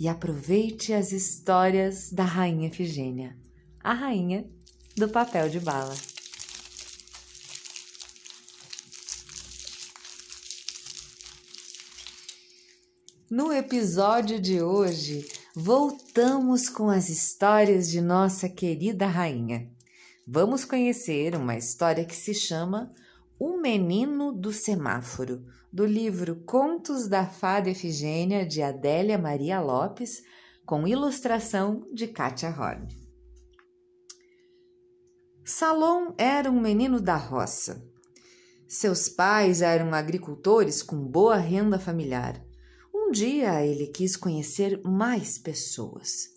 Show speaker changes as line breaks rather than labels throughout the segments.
e aproveite as histórias da Rainha Efigênia, a rainha do papel de bala. No episódio de hoje, voltamos com as histórias de nossa querida rainha. Vamos conhecer uma história que se chama O Menino do Semáforo, do livro Contos da Fada Efigênia de Adélia Maria Lopes, com ilustração de Kátia Horn. Salom era um menino da roça. Seus pais eram agricultores com boa renda familiar. Um dia ele quis conhecer mais pessoas.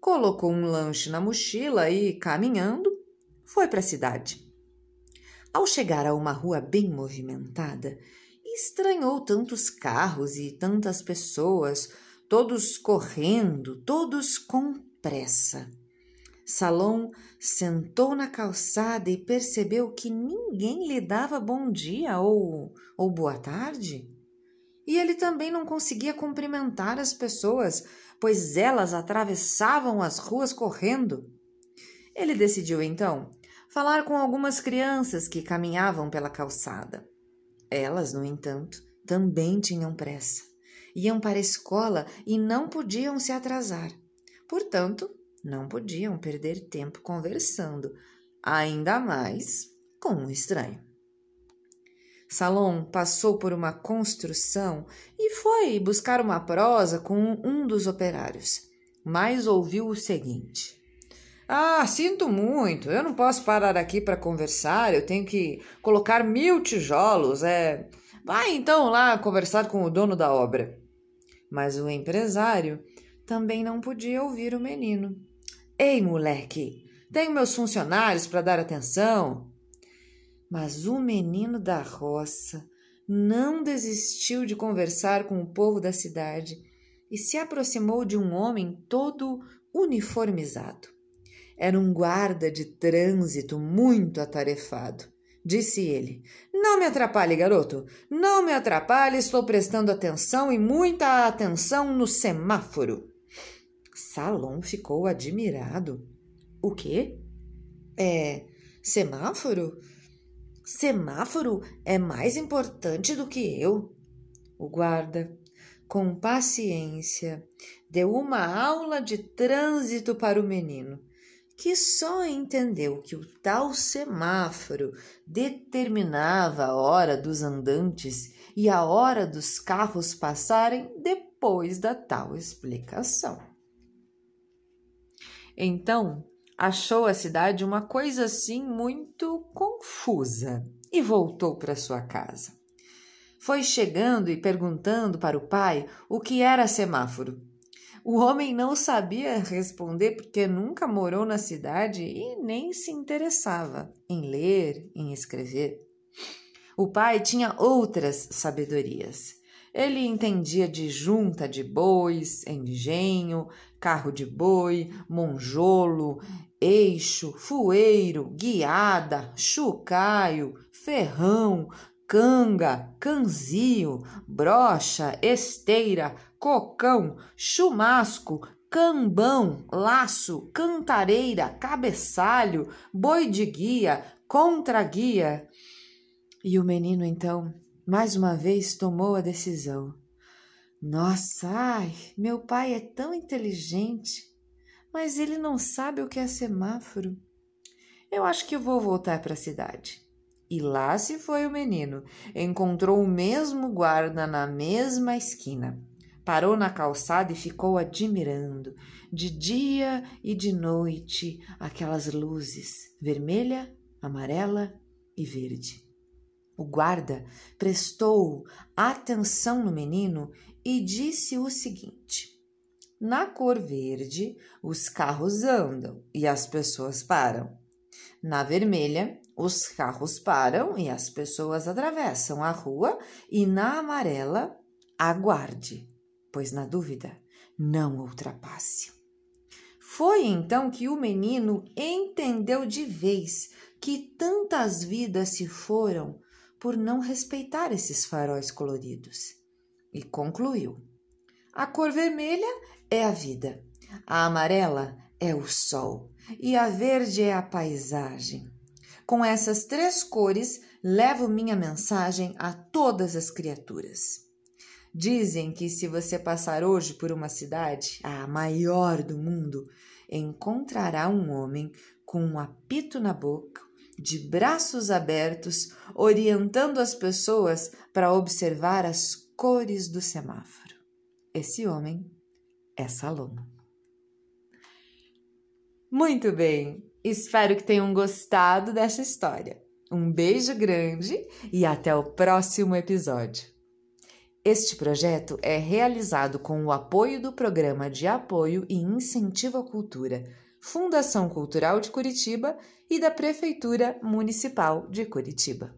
Colocou um lanche na mochila e, caminhando, foi para a cidade. Ao chegar a uma rua bem movimentada, estranhou tantos carros e tantas pessoas, todos correndo, todos com pressa. Salom sentou na calçada e percebeu que ninguém lhe dava bom dia ou, ou boa tarde. E ele também não conseguia cumprimentar as pessoas, pois elas atravessavam as ruas correndo. Ele decidiu então falar com algumas crianças que caminhavam pela calçada. Elas, no entanto, também tinham pressa. Iam para a escola e não podiam se atrasar. Portanto, não podiam perder tempo conversando, ainda mais com um estranho. Salom passou por uma construção e foi buscar uma prosa com um dos operários, mas ouviu o seguinte: ah, sinto muito. Eu não posso parar aqui para conversar. Eu tenho que colocar mil tijolos. É. Vai então lá conversar com o dono da obra. Mas o empresário também não podia ouvir o menino. Ei, moleque, tenho meus funcionários para dar atenção. Mas o menino da roça não desistiu de conversar com o povo da cidade e se aproximou de um homem todo uniformizado. Era um guarda de trânsito muito atarefado. Disse ele: Não me atrapalhe, garoto. Não me atrapalhe, estou prestando atenção e muita atenção no semáforo. Salom ficou admirado. O quê? É. semáforo? Semáforo é mais importante do que eu. O guarda, com paciência, deu uma aula de trânsito para o menino que só entendeu que o tal semáforo determinava a hora dos andantes e a hora dos carros passarem depois da tal explicação. Então, achou a cidade uma coisa assim muito confusa e voltou para sua casa. Foi chegando e perguntando para o pai o que era semáforo. O homem não sabia responder porque nunca morou na cidade e nem se interessava em ler, em escrever. O pai tinha outras sabedorias. Ele entendia de junta de bois, engenho, carro de boi, monjolo, eixo, fueiro, guiada, chucaio, ferrão, canga, canzio, brocha, esteira, cocão, chumasco, cambão, laço, cantareira, cabeçalho, boi de guia, contra-guia. E o menino, então, mais uma vez tomou a decisão. Nossa, ai, meu pai é tão inteligente, mas ele não sabe o que é semáforo. Eu acho que vou voltar para a cidade. E lá se foi o menino. Encontrou o mesmo guarda na mesma esquina. Parou na calçada e ficou admirando, de dia e de noite, aquelas luzes vermelha, amarela e verde. O guarda prestou atenção no menino e disse o seguinte: Na cor verde, os carros andam e as pessoas param. Na vermelha, os carros param e as pessoas atravessam a rua. E na amarela, aguarde, pois na dúvida, não ultrapasse. Foi então que o menino entendeu de vez que tantas vidas se foram por não respeitar esses faróis coloridos e concluiu: a cor vermelha é a vida, a amarela é o sol e a verde é a paisagem. Com essas três cores, levo minha mensagem a todas as criaturas. Dizem que se você passar hoje por uma cidade, a maior do mundo, encontrará um homem com um apito na boca, de braços abertos, orientando as pessoas para observar as cores do semáforo. Esse homem é Salomão. Muito bem, espero que tenham gostado dessa história. Um beijo grande e até o próximo episódio. Este projeto é realizado com o apoio do Programa de Apoio e Incentivo à Cultura, Fundação Cultural de Curitiba e da Prefeitura Municipal de Curitiba.